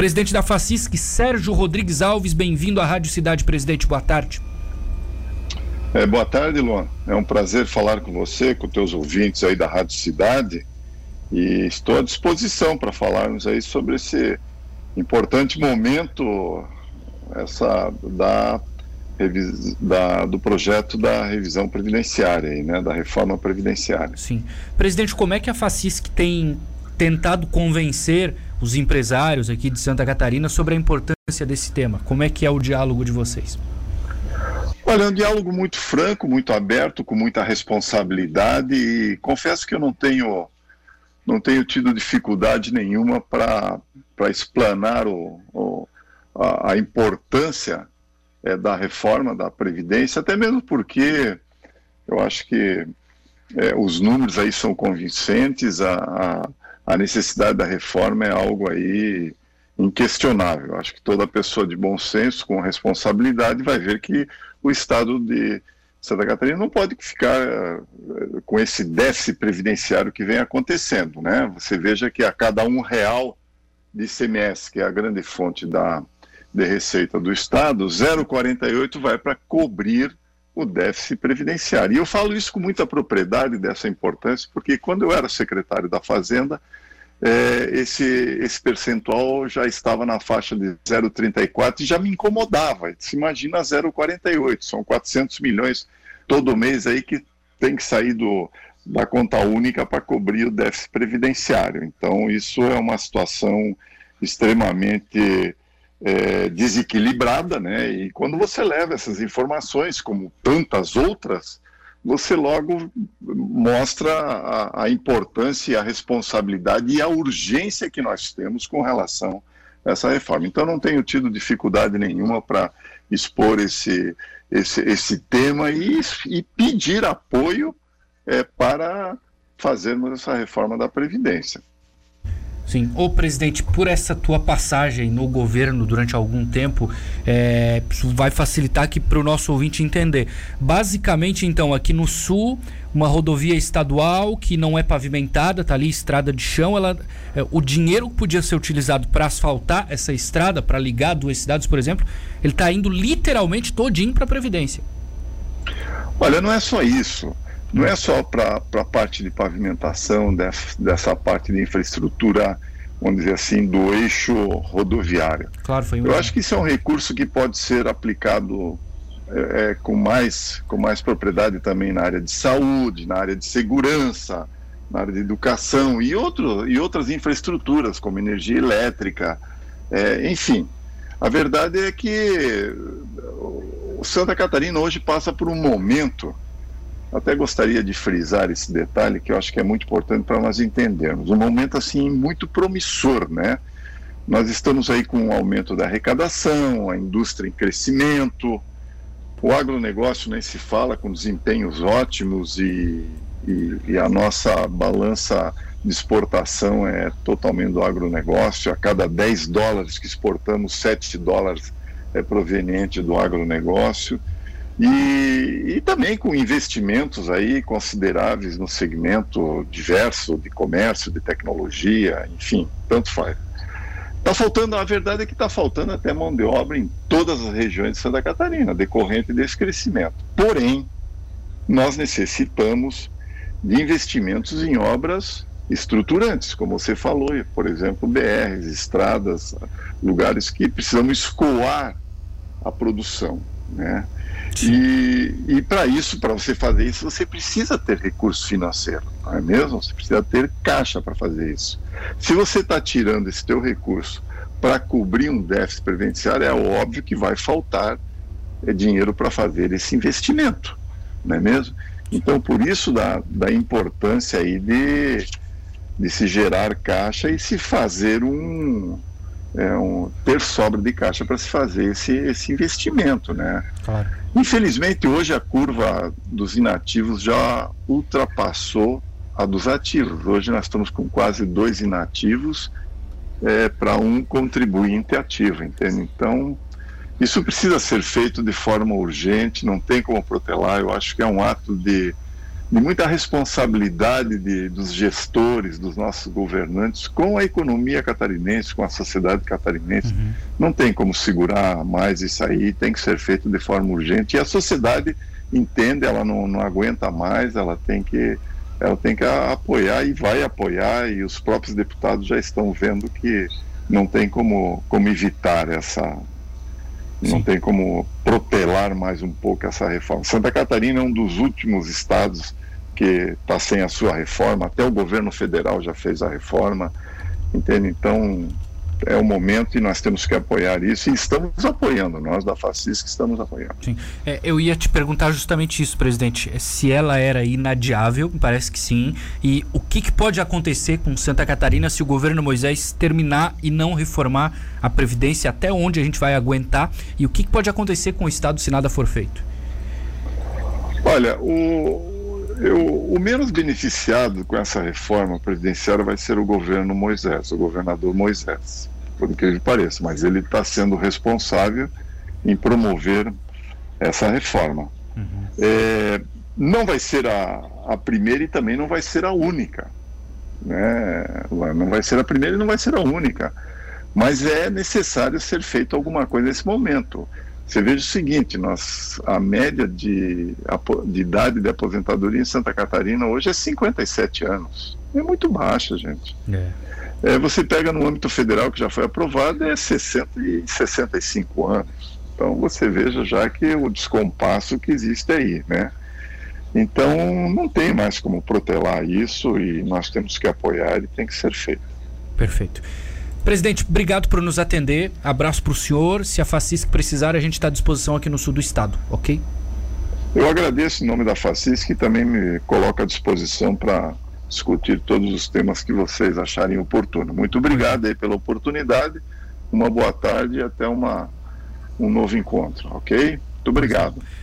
Presidente da FACISC, Sérgio Rodrigues Alves, bem-vindo à Rádio Cidade Presidente, boa tarde. É, boa tarde, Luan. É um prazer falar com você, com teus ouvintes aí da Rádio Cidade e estou à disposição para falarmos aí sobre esse importante momento essa da, da, do projeto da revisão previdenciária, aí, né, da reforma previdenciária. Sim. Presidente, como é que a FACISC tem tentado convencer os empresários aqui de Santa Catarina sobre a importância desse tema? Como é que é o diálogo de vocês? Olha, é um diálogo muito franco, muito aberto, com muita responsabilidade e confesso que eu não tenho não tenho tido dificuldade nenhuma para explanar o, o, a, a, importância é, da reforma da Previdência, até mesmo porque eu acho que é, os números aí são convincentes, a, a, a necessidade da reforma é algo aí inquestionável. Acho que toda pessoa de bom senso, com responsabilidade, vai ver que o Estado de Santa Catarina não pode ficar uh, com esse déficit previdenciário que vem acontecendo, né? Você veja que a cada um real de ICMS, que é a grande fonte da, de receita do Estado, 0,48 vai para cobrir o déficit previdenciário. E eu falo isso com muita propriedade dessa importância, porque quando eu era secretário da Fazenda, é, esse, esse percentual já estava na faixa de 0,34 e já me incomodava. Se imagina 0,48, são 400 milhões todo mês aí que tem que sair do, da conta única para cobrir o déficit previdenciário. Então, isso é uma situação extremamente é, desequilibrada, né? E quando você leva essas informações, como tantas outras, você logo mostra a, a, importância a responsabilidade e a urgência que nós temos com relação a essa reforma. Então, não tenho tido dificuldade nenhuma para expor esse, esse, esse tema e, e pedir apoio é, para fazermos essa reforma da Previdência. Sim. Ô, presidente, por essa tua passagem no governo durante algum tempo, é, isso vai facilitar aqui para o nosso ouvinte entender. Basicamente, então, aqui no sul, uma rodovia estadual que não é pavimentada, tá ali estrada de chão, ela, é, o dinheiro que podia ser utilizado para asfaltar essa estrada, para ligar duas cidades, por exemplo, ele está indo literalmente todinho para a Previdência. Olha, não é só isso não é só para a parte de pavimentação, dessa, dessa parte de infraestrutura, vamos dizer assim, do eixo rodoviário. Claro, foi Eu acho que isso é um recurso que pode ser aplicado é, é, com, mais, com mais propriedade também na área de saúde, na área de segurança, na área de educação e, outro, e outras infraestruturas, como energia elétrica, é, enfim. A verdade é que Santa Catarina hoje passa por um momento até gostaria de frisar esse detalhe que eu acho que é muito importante para nós entendermos. Um momento assim muito promissor, né? Nós estamos aí com um aumento da arrecadação, a indústria em crescimento, o agronegócio nem se fala com desempenhos ótimos e, e, e a nossa balança de exportação é totalmente do agronegócio. A cada 10 dólares que exportamos, 7 dólares é proveniente do agronegócio. E, e também com investimentos aí consideráveis no segmento diverso de comércio, de tecnologia, enfim, tanto faz. Está faltando, a verdade é que está faltando até mão de obra em todas as regiões de Santa Catarina, decorrente desse crescimento. Porém, nós necessitamos de investimentos em obras estruturantes, como você falou, por exemplo, BRs, estradas, lugares que precisamos escoar a produção, né? E, e para isso, para você fazer isso, você precisa ter recurso financeiro, não é mesmo? Você precisa ter caixa para fazer isso. Se você está tirando esse teu recurso para cobrir um déficit previdenciário, é óbvio que vai faltar é, dinheiro para fazer esse investimento, não é mesmo? Então, por isso da, da importância aí de, de se gerar caixa e se fazer um, é, um, ter sobra de caixa para se fazer esse, esse investimento, né? Claro. Infelizmente, hoje a curva dos inativos já ultrapassou a dos ativos. Hoje nós estamos com quase dois inativos é, para um contribuinte ativo, entende? Então, isso precisa ser feito de forma urgente, não tem como protelar. Eu acho que é um ato de, de muita responsabilidade de, dos gestores, dos nossos governantes com a economia catarinense, com a sociedade catarinense. Uhum. Não tem como segurar mais isso aí, tem que ser feito de forma urgente. E a sociedade entende, ela não, não aguenta mais, ela tem que ela tem que apoiar e vai apoiar, e os próprios deputados já estão vendo que não tem como, como evitar essa. Não Sim. tem como protelar mais um pouco essa reforma. Santa Catarina é um dos últimos estados que está sem a sua reforma, até o governo federal já fez a reforma, entende? Então, é o momento e nós temos que apoiar isso e estamos apoiando, nós da Fascisca estamos apoiando. Sim. É, eu ia te perguntar justamente isso, presidente, se ela era inadiável, me parece que sim, e o que, que pode acontecer com Santa Catarina se o governo Moisés terminar e não reformar a Previdência, até onde a gente vai aguentar, e o que, que pode acontecer com o Estado se nada for feito? Olha, o, eu, o menos beneficiado com essa reforma presidencial vai ser o governo Moisés, o governador Moisés por incrível que pareça, mas ele está sendo responsável em promover essa reforma. Uhum. É, não vai ser a, a primeira e também não vai ser a única. Né? Não vai ser a primeira e não vai ser a única. Mas é necessário ser feito alguma coisa nesse momento. Você veja o seguinte, nós, a média de, de idade de aposentadoria em Santa Catarina hoje é 57 anos. É muito baixa, gente. É. É, você pega no âmbito federal, que já foi aprovado, é 60 e 65 anos. Então você veja já que o descompasso que existe aí, né? Então não tem mais como protelar isso e nós temos que apoiar e tem que ser feito. Perfeito. Presidente, obrigado por nos atender. Abraço para o senhor. Se a Facisc precisar, a gente está à disposição aqui no sul do estado, ok? Eu agradeço em nome da Facisc que também me coloca à disposição para discutir todos os temas que vocês acharem oportuno. Muito obrigado aí pela oportunidade, uma boa tarde e até uma, um novo encontro, ok? Muito obrigado.